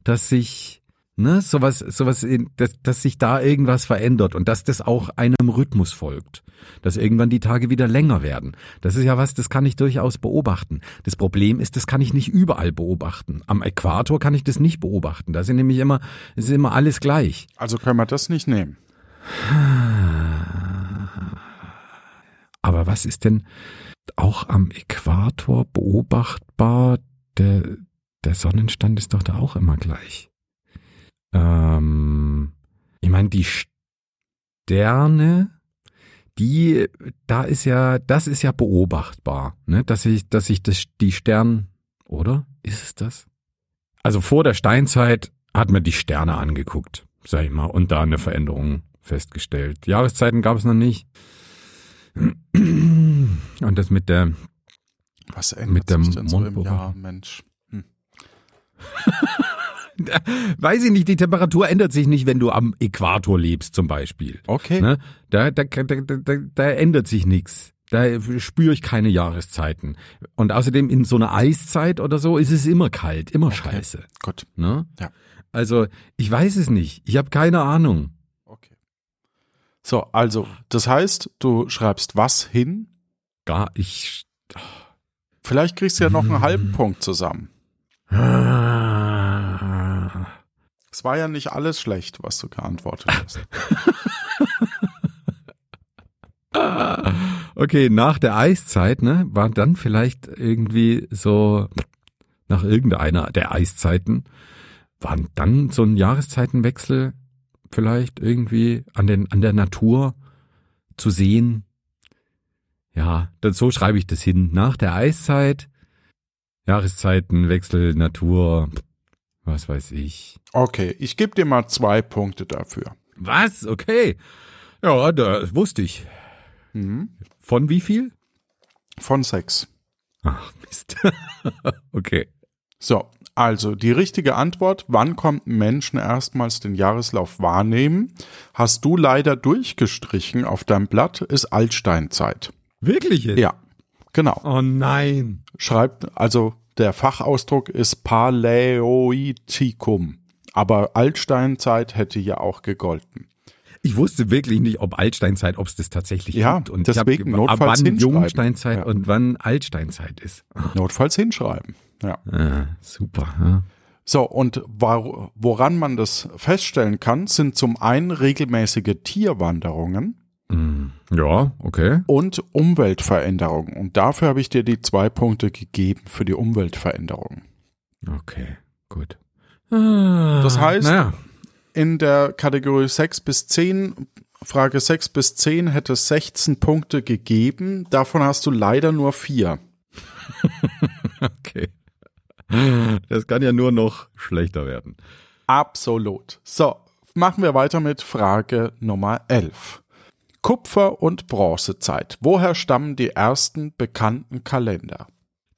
dass sich, ne, sowas, sowas, dass, dass sich da irgendwas verändert und dass das auch einem Rhythmus folgt. Dass irgendwann die Tage wieder länger werden. Das ist ja was, das kann ich durchaus beobachten. Das Problem ist, das kann ich nicht überall beobachten. Am Äquator kann ich das nicht beobachten. Da sind nämlich immer, ist immer alles gleich. Also können wir das nicht nehmen. Aber was ist denn auch am Äquator beobachtbar? Der, der Sonnenstand ist doch da auch immer gleich. Ähm, ich meine, die Sterne, die, da ist ja, das ist ja beobachtbar, ne? Dass ich, dass ich das, die Stern, oder? Ist es das? Also vor der Steinzeit hat man die Sterne angeguckt, sag ich mal, und da eine Veränderung festgestellt. Jahreszeiten gab es noch nicht. Und das mit der, Was ändert Mit der sich denn so im. Jahr, Mensch? Hm. weiß ich nicht, die Temperatur ändert sich nicht, wenn du am Äquator lebst zum Beispiel. Okay. Ne? Da, da, da, da, da, ändert sich nichts. Da spüre ich keine Jahreszeiten. Und außerdem in so einer Eiszeit oder so ist es immer kalt, immer okay. scheiße. Gut. Ne? Ja. Also ich weiß es nicht. Ich habe keine Ahnung. Okay. So, also das heißt, du schreibst was hin? Gar ich. Vielleicht kriegst du ja noch einen halben Punkt zusammen. Es war ja nicht alles schlecht, was du geantwortet hast. okay, nach der Eiszeit, ne, war dann vielleicht irgendwie so, nach irgendeiner der Eiszeiten, war dann so ein Jahreszeitenwechsel vielleicht irgendwie an den, an der Natur zu sehen. Ja, dann, so schreibe ich das hin. Nach der Eiszeit, Jahreszeitenwechsel, Natur, was weiß ich. Okay, ich gebe dir mal zwei Punkte dafür. Was? Okay. Ja, das wusste ich. Mhm. Von wie viel? Von sechs. Ach, Mist. okay. So, also die richtige Antwort, wann konnten Menschen erstmals den Jahreslauf wahrnehmen, hast du leider durchgestrichen auf deinem Blatt, ist Altsteinzeit. Wirklich jetzt? Ja, genau. Oh nein. Schreibt, also der Fachausdruck ist Paläoitikum, aber Altsteinzeit hätte ja auch gegolten. Ich wusste wirklich nicht, ob Altsteinzeit, ob es das tatsächlich ja, gibt. Und deswegen hab, notfalls wann Jungsteinzeit ja. und wann Altsteinzeit ist. Notfalls hinschreiben. Ja. Ah, super. Ja. So, und woran man das feststellen kann, sind zum einen regelmäßige Tierwanderungen. Mm, ja, okay. Und Umweltveränderungen. Und dafür habe ich dir die zwei Punkte gegeben für die Umweltveränderungen. Okay, gut. Das heißt, naja in der Kategorie 6 bis 10, Frage 6 bis 10 hätte es 16 Punkte gegeben. Davon hast du leider nur vier. okay. Das kann ja nur noch schlechter werden. Absolut. So, machen wir weiter mit Frage Nummer 11. Kupfer- und Bronzezeit. Woher stammen die ersten bekannten Kalender?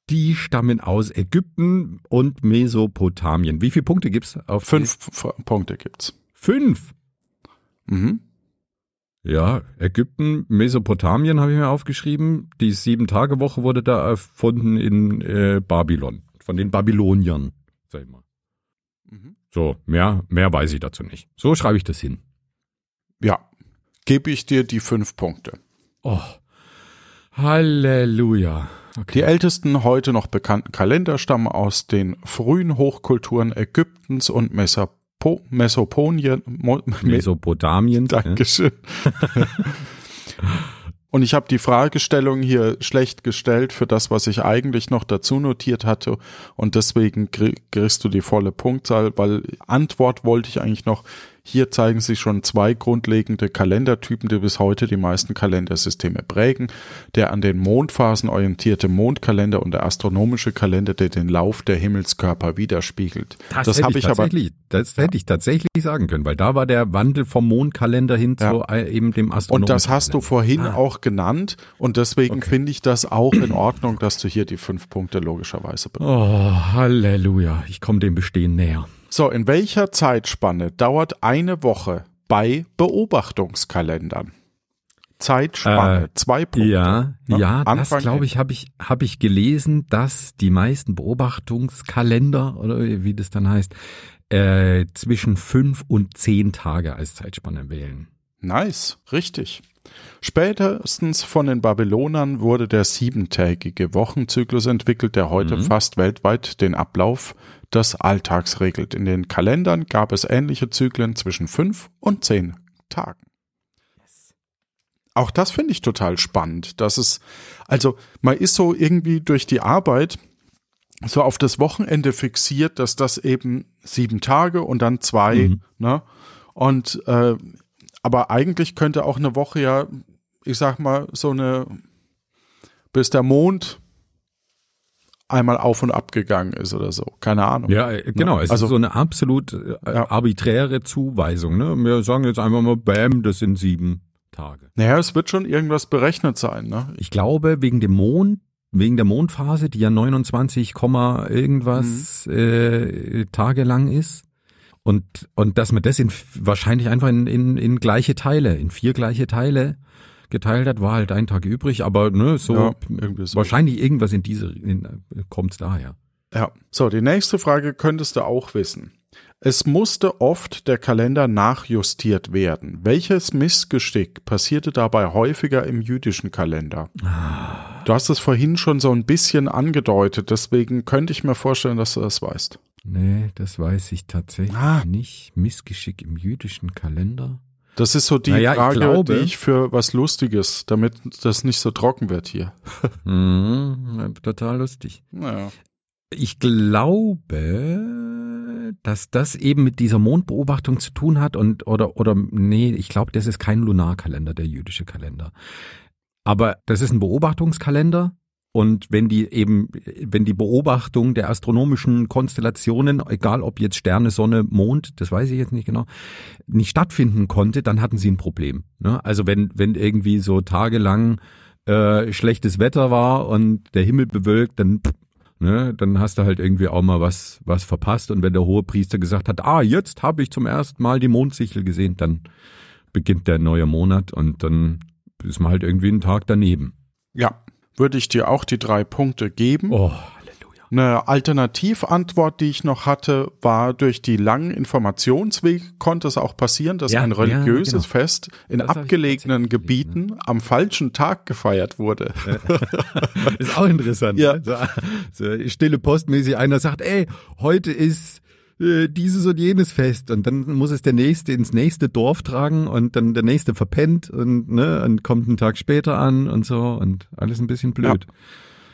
die stammen aus Ägypten und Mesopotamien. Wie viele Punkte gibt's auf Fünf die? Punkte gibt's. Fünf? Mhm. Ja, Ägypten, Mesopotamien habe ich mir aufgeschrieben. Die Sieben-Tage-Woche wurde da erfunden in äh, Babylon. Von den Babyloniern, sag ich mal. Mhm. So, mehr, mehr weiß ich dazu nicht. So schreibe ich das hin. Ja, gebe ich dir die fünf Punkte. Oh, Halleluja. Okay. Die ältesten heute noch bekannten Kalender stammen aus den frühen Hochkulturen Ägyptens und Mesopo Mesoponien, Mo Mesopotamien. Dankeschön. Und ich habe die Fragestellung hier schlecht gestellt für das, was ich eigentlich noch dazu notiert hatte. Und deswegen kriegst du die volle Punktzahl, weil Antwort wollte ich eigentlich noch hier zeigen sich schon zwei grundlegende Kalendertypen, die bis heute die meisten Kalendersysteme prägen. Der an den Mondphasen orientierte Mondkalender und der astronomische Kalender, der den Lauf der Himmelskörper widerspiegelt. Das, das habe ich, aber. Das hätte ich tatsächlich sagen können, weil da war der Wandel vom Mondkalender hin ja. zu äh, eben dem astronomischen. Und das hast du vorhin ah. auch genannt und deswegen okay. finde ich das auch in Ordnung, dass du hier die fünf Punkte logischerweise benutzt. Oh, Halleluja. Ich komme dem Bestehen näher. So, in welcher Zeitspanne dauert eine Woche bei Beobachtungskalendern? Zeitspanne, äh, zwei Punkte. Ja, ne? ja, Anfang das glaube ich, habe ich, hab ich gelesen, dass die meisten Beobachtungskalender oder wie das dann heißt, äh, zwischen fünf und zehn Tage als Zeitspanne wählen. Nice, richtig. Spätestens von den Babylonern wurde der siebentägige Wochenzyklus entwickelt, der heute mhm. fast weltweit den Ablauf des Alltags regelt. In den Kalendern gab es ähnliche Zyklen zwischen fünf und zehn Tagen. Auch das finde ich total spannend, dass es, also man ist so irgendwie durch die Arbeit so auf das Wochenende fixiert, dass das eben sieben Tage und dann zwei, mhm. ne? Und äh, aber eigentlich könnte auch eine Woche ja, ich sag mal, so eine, bis der Mond einmal auf und ab gegangen ist oder so. Keine Ahnung. Ja, äh, genau. Es also, ist so eine absolut äh, ja. arbiträre Zuweisung. Ne? Wir sagen jetzt einfach mal, bam, das sind sieben Tage. Naja, es wird schon irgendwas berechnet sein. Ne? Ich glaube, wegen dem Mond, wegen der Mondphase, die ja 29, irgendwas mhm. äh, Tage lang ist, und, und dass man das in, wahrscheinlich einfach in, in, in gleiche Teile, in vier gleiche Teile geteilt hat, war halt ein Tag übrig, aber ne, so, ja, so. wahrscheinlich irgendwas in diese in, kommt's daher. Ja. So, die nächste Frage könntest du auch wissen. Es musste oft der Kalender nachjustiert werden. Welches Missgeschick passierte dabei häufiger im jüdischen Kalender? Du hast es vorhin schon so ein bisschen angedeutet, deswegen könnte ich mir vorstellen, dass du das weißt. Nee, das weiß ich tatsächlich ah. nicht. Missgeschick im jüdischen Kalender? Das ist so die naja, Frage, ich glaube, die ich für was Lustiges, damit das nicht so trocken wird hier. Mhm, total lustig. Naja. Ich glaube, dass das eben mit dieser Mondbeobachtung zu tun hat und oder oder nee, ich glaube, das ist kein Lunarkalender, der jüdische Kalender. Aber das ist ein Beobachtungskalender und wenn die eben, wenn die Beobachtung der astronomischen Konstellationen, egal ob jetzt Sterne, Sonne, Mond, das weiß ich jetzt nicht genau, nicht stattfinden konnte, dann hatten sie ein Problem. Ne? Also wenn, wenn irgendwie so tagelang äh, schlechtes Wetter war und der Himmel bewölkt, dann Ne, dann hast du halt irgendwie auch mal was, was verpasst. Und wenn der hohe Priester gesagt hat, ah, jetzt habe ich zum ersten Mal die Mondsichel gesehen, dann beginnt der neue Monat und dann ist man halt irgendwie einen Tag daneben. Ja, würde ich dir auch die drei Punkte geben. Oh, eine Alternativantwort, die ich noch hatte, war durch die langen Informationswege konnte es auch passieren, dass ja, ein religiöses ja, genau. Fest in das abgelegenen Gebieten ne? am falschen Tag gefeiert wurde. ist auch interessant. Ja. Ne? So, so stille postmäßig einer sagt, ey, heute ist äh, dieses und jenes Fest und dann muss es der nächste ins nächste Dorf tragen und dann der nächste verpennt und ne und kommt einen Tag später an und so und alles ein bisschen blöd. Ja.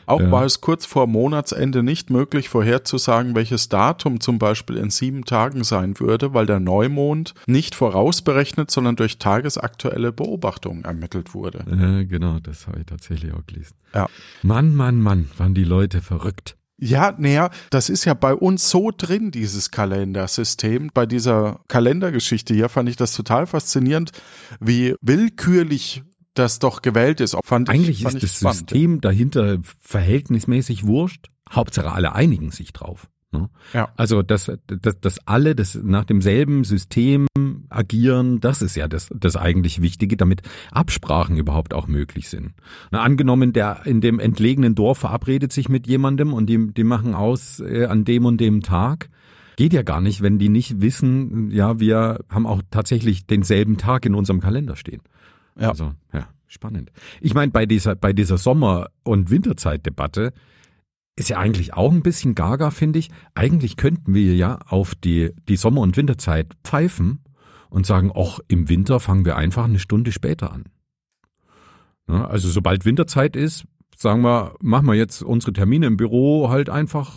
Auch ja. war es kurz vor Monatsende nicht möglich vorherzusagen, welches Datum zum Beispiel in sieben Tagen sein würde, weil der Neumond nicht vorausberechnet, sondern durch tagesaktuelle Beobachtungen ermittelt wurde. Ja, genau, das habe ich tatsächlich auch gelesen. Ja. Mann, Mann, Mann, waren die Leute verrückt. Ja, naja, das ist ja bei uns so drin, dieses Kalendersystem. Bei dieser Kalendergeschichte hier fand ich das total faszinierend, wie willkürlich das doch gewählt ist. Fand Eigentlich ich, fand ist das spannend. System dahinter verhältnismäßig wurscht. Hauptsache alle einigen sich drauf. Ne? Ja. Also dass, dass, dass alle das nach demselben System agieren, das ist ja das, das eigentlich Wichtige, damit Absprachen überhaupt auch möglich sind. Na, angenommen, der in dem entlegenen Dorf verabredet sich mit jemandem und die, die machen aus äh, an dem und dem Tag. Geht ja gar nicht, wenn die nicht wissen, ja, wir haben auch tatsächlich denselben Tag in unserem Kalender stehen. Ja. Also, ja, spannend. Ich meine, bei dieser, bei dieser Sommer- und Winterzeitdebatte ist ja eigentlich auch ein bisschen gaga, finde ich. Eigentlich könnten wir ja auf die, die Sommer- und Winterzeit pfeifen und sagen, ach, im Winter fangen wir einfach eine Stunde später an. Ja, also sobald Winterzeit ist, sagen wir, machen wir jetzt unsere Termine im Büro halt einfach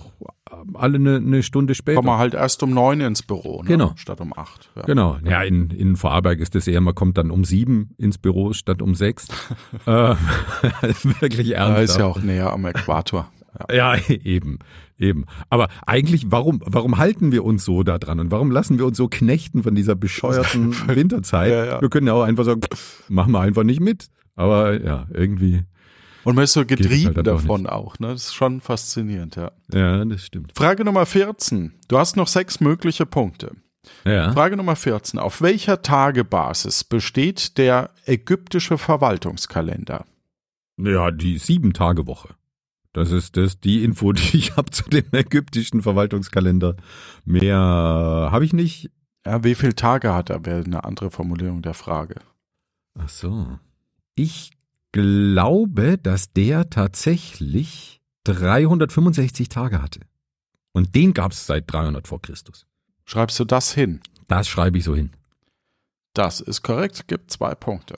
alle eine, eine Stunde später. Kommen wir halt erst um neun ins Büro, ne? genau. statt um acht. Ja. Genau. Ja, in, in Vorarlberg ist das eher, man kommt dann um sieben ins Büro statt um sechs. äh, wirklich ernst. Da ist ja auch näher am Äquator. Ja. ja, eben, eben. Aber eigentlich, warum, warum halten wir uns so da dran und warum lassen wir uns so knechten von dieser bescheuerten Winterzeit? Ja, ja. Wir können ja auch einfach sagen, machen wir einfach nicht mit. Aber ja, irgendwie und man ist so getrieben halt davon auch, auch, ne? Das ist schon faszinierend, ja. Ja, das stimmt. Frage Nummer 14. Du hast noch sechs mögliche Punkte. Ja. Frage Nummer 14. Auf welcher Tagebasis besteht der ägyptische Verwaltungskalender? Ja, die Sieben-Tage-Woche. Das ist das, die Info, die ich habe zu dem ägyptischen Verwaltungskalender. Mehr habe ich nicht. Ja, wie viele Tage hat er, wäre eine andere Formulierung der Frage. Ach so. Ich glaube, dass der tatsächlich 365 Tage hatte. Und den gab es seit 300 vor Christus. Schreibst du das hin? Das schreibe ich so hin. Das ist korrekt, gibt zwei Punkte.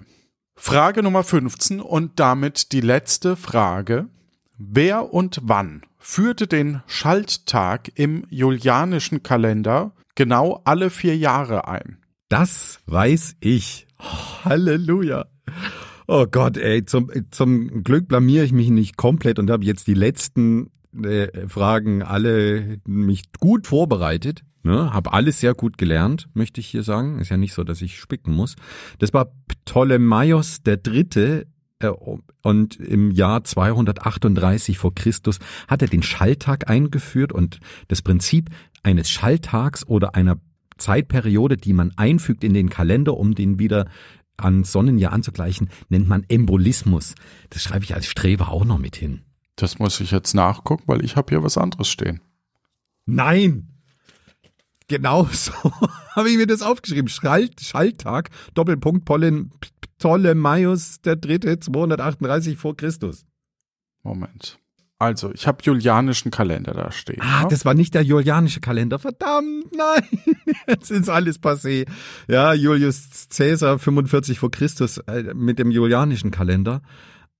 Frage Nummer 15 und damit die letzte Frage. Wer und wann führte den Schalttag im julianischen Kalender genau alle vier Jahre ein? Das weiß ich. Oh, Halleluja. Oh Gott, ey, zum, zum Glück blamier ich mich nicht komplett und habe jetzt die letzten äh, Fragen alle mich gut vorbereitet. Ne, habe alles sehr gut gelernt, möchte ich hier sagen. Ist ja nicht so, dass ich spicken muss. Das war Ptolemaios der Dritte und im Jahr 238 vor Christus hat er den Schalltag eingeführt und das Prinzip eines Schalltags oder einer Zeitperiode, die man einfügt in den Kalender, um den wieder an Sonnenjahr anzugleichen, nennt man Embolismus. Das schreibe ich als Streber auch noch mit hin. Das muss ich jetzt nachgucken, weil ich habe hier was anderes stehen. Nein! Genau so habe ich mir das aufgeschrieben. Schalt, Schalltag, Doppelpunkt Pollen, Ptolemaios der dritte, 238 vor Christus. Moment. Also, ich habe julianischen Kalender da stehen. Ah, ja? das war nicht der julianische Kalender. Verdammt, nein. Jetzt ist alles passé. Ja, Julius Caesar 45 vor Christus äh, mit dem julianischen Kalender.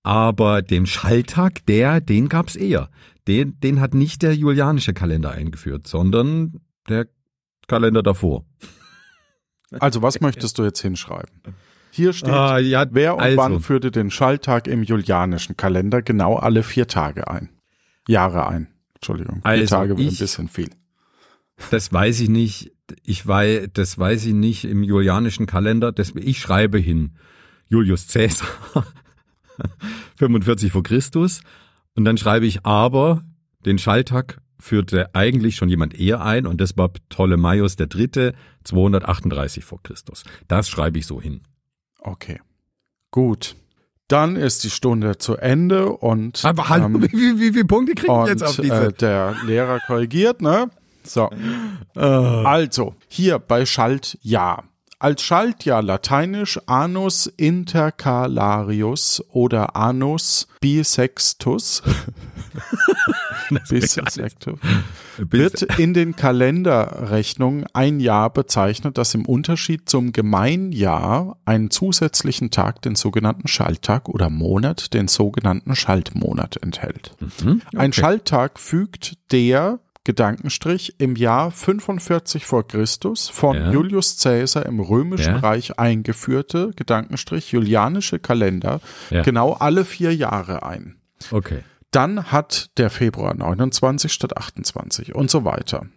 Aber den Schalltag, der, den gab's eher. Den, den hat nicht der julianische Kalender eingeführt, sondern der Kalender davor. Also, was möchtest du jetzt hinschreiben? Hier steht, ah, ja, wer und also. wann führte den Schalltag im julianischen Kalender genau alle vier Tage ein. Jahre ein. Entschuldigung. Also vier Tage wird ein bisschen viel. Das weiß ich nicht. Ich weiß, das weiß ich nicht im julianischen Kalender. Das, ich schreibe hin Julius Caesar 45 vor Christus und dann schreibe ich aber den Schalltag führte eigentlich schon jemand eher ein und das war Ptolemaios der Dritte 238 vor Christus. Das schreibe ich so hin. Okay. Gut. Dann ist die Stunde zu Ende und. Aber hallo, ähm, wie, wie, viele Punkte kriegen wir jetzt auf diese? Äh, der Lehrer korrigiert, ne? So. Uh. Also, hier bei Schaltjahr. Als Schaltjahr lateinisch Anus intercalarius oder Anus bisextus bisextus wird in den Kalenderrechnungen ein Jahr bezeichnet, das im Unterschied zum Gemeinjahr einen zusätzlichen Tag, den sogenannten Schalttag oder Monat, den sogenannten Schaltmonat enthält. Mhm, okay. Ein Schalttag fügt der Gedankenstrich im Jahr 45 vor Christus von ja. Julius Caesar im Römischen ja. Reich eingeführte Gedankenstrich julianische Kalender ja. genau alle vier Jahre ein. Okay. Dann hat der Februar 29 statt 28 und so weiter.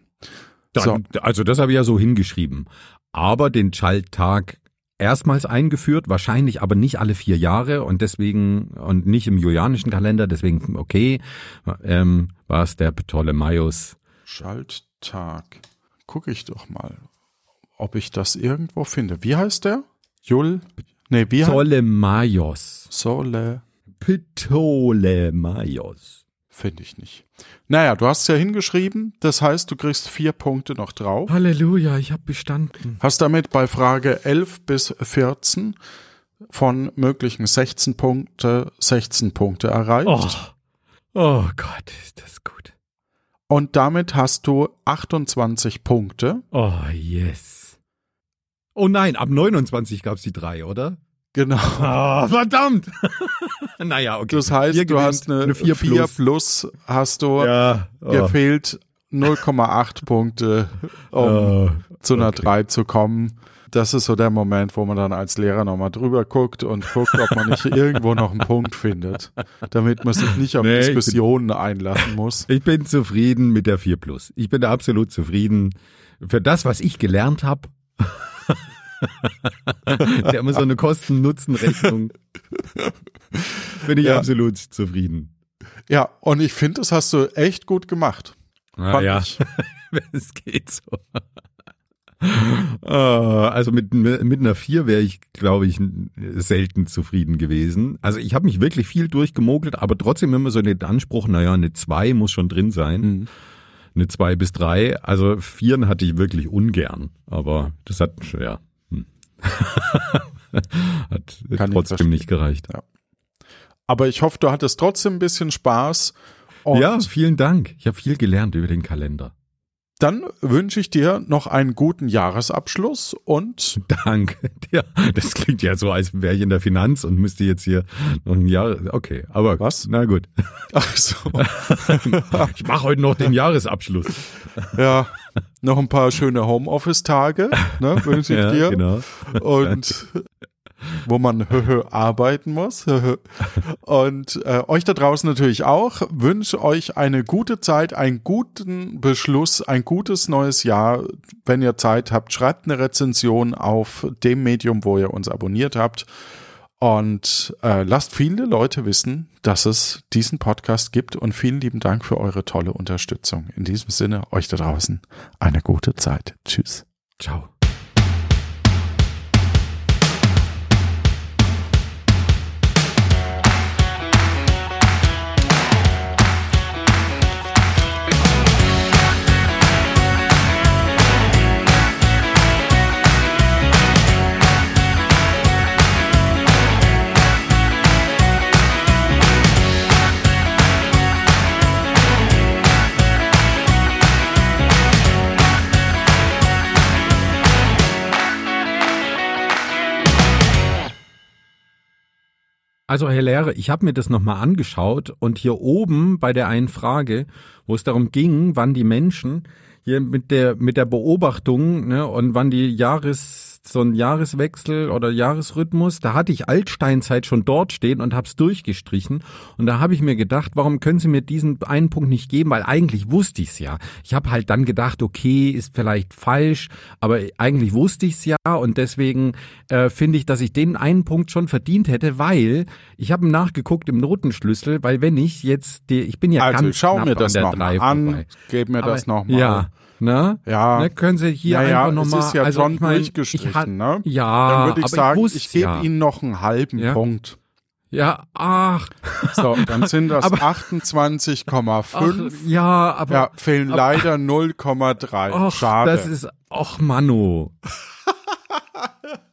Dann, so. Also das habe ich ja so hingeschrieben. Aber den Schalttag erstmals eingeführt, wahrscheinlich aber nicht alle vier Jahre und deswegen und nicht im julianischen Kalender, deswegen okay, ähm, war es der Ptolemaios Schalttag. Gucke ich doch mal, ob ich das irgendwo finde. Wie heißt der? Jul? Nee, wie Solemaios. Sole. Ptolemaios. Finde ich nicht. Naja, du hast es ja hingeschrieben, das heißt, du kriegst vier Punkte noch drauf. Halleluja, ich habe bestanden. Hast damit bei Frage 11 bis 14 von möglichen 16 Punkte 16 Punkte erreicht. Oh, oh Gott, ist das gut. Und damit hast du 28 Punkte. Oh, yes. Oh nein, ab 29 gab's die drei, oder? Genau. Oh, verdammt. naja, okay. Das heißt, du hast eine, eine 4, 4 plus. plus. hast du ja, oh. dir fehlt 0,8 Punkte, um oh, zu einer okay. 3 zu kommen das ist so der Moment, wo man dann als Lehrer nochmal drüber guckt und guckt, ob man nicht irgendwo noch einen Punkt findet, damit man sich nicht auf nee, Diskussionen bin, einlassen muss. Ich bin zufrieden mit der 4 Plus. Ich bin absolut zufrieden. Für das, was ich gelernt habe, der immer so eine Kosten-Nutzen-Rechnung, bin ich ja. absolut zufrieden. Ja, und ich finde, das hast du echt gut gemacht. Ah, ja, es geht so. Ah, also mit, mit einer 4 wäre ich, glaube ich, selten zufrieden gewesen. Also ich habe mich wirklich viel durchgemogelt, aber trotzdem immer so den Anspruch, naja, eine 2 muss schon drin sein. Mhm. Eine 2 bis 3. Also Vieren hatte ich wirklich ungern. Aber das hat, ja. Hat Kann trotzdem nicht gereicht. Ja. Aber ich hoffe, du hattest trotzdem ein bisschen Spaß. ja, vielen Dank. Ich habe viel gelernt über den Kalender. Dann wünsche ich dir noch einen guten Jahresabschluss und. Danke. Ja, das klingt ja so, als wäre ich in der Finanz und müsste jetzt hier noch ein Jahr. Okay, aber. Was? Na gut. Ach so. ich mache heute noch den Jahresabschluss. Ja, noch ein paar schöne Homeoffice-Tage, ne, wünsche ich ja, dir. Genau. Und wo man arbeiten muss. Und äh, euch da draußen natürlich auch. Wünsche euch eine gute Zeit, einen guten Beschluss, ein gutes neues Jahr. Wenn ihr Zeit habt, schreibt eine Rezension auf dem Medium, wo ihr uns abonniert habt. Und äh, lasst viele Leute wissen, dass es diesen Podcast gibt. Und vielen lieben Dank für eure tolle Unterstützung. In diesem Sinne, euch da draußen eine gute Zeit. Tschüss. Ciao. Also Herr Lehrer, ich habe mir das nochmal angeschaut und hier oben bei der einen Frage, wo es darum ging, wann die Menschen hier mit der mit der Beobachtung ne, und wann die Jahres so ein Jahreswechsel oder Jahresrhythmus, da hatte ich Altsteinzeit schon dort stehen und hab's durchgestrichen und da habe ich mir gedacht, warum können Sie mir diesen einen Punkt nicht geben, weil eigentlich wusste ich's ja. Ich habe halt dann gedacht, okay, ist vielleicht falsch, aber eigentlich wusste ich's ja und deswegen äh, finde ich, dass ich den einen Punkt schon verdient hätte, weil ich habe nachgeguckt im Notenschlüssel, weil wenn ich jetzt die, ich bin ja also ganz schau knapp mir das an der noch mal 3 an, vorbei. gib mir das Aber- noch mal. Ja, ne? Ja. Ne, können Sie hier Naja, einfach nochmal. es ist ja also, schon ich mein, durchgestrichen, ich ne? Ja, Dann würde ich sagen, ich, wusste gebe ja. Ihnen noch einen halben Ja. Punkt. Ja, ach, So, dann sind das Aber- 28,5. ach ja, aber Ja, fehlen aber- leider 0,3. ach, Schade. das ist, ach Manu.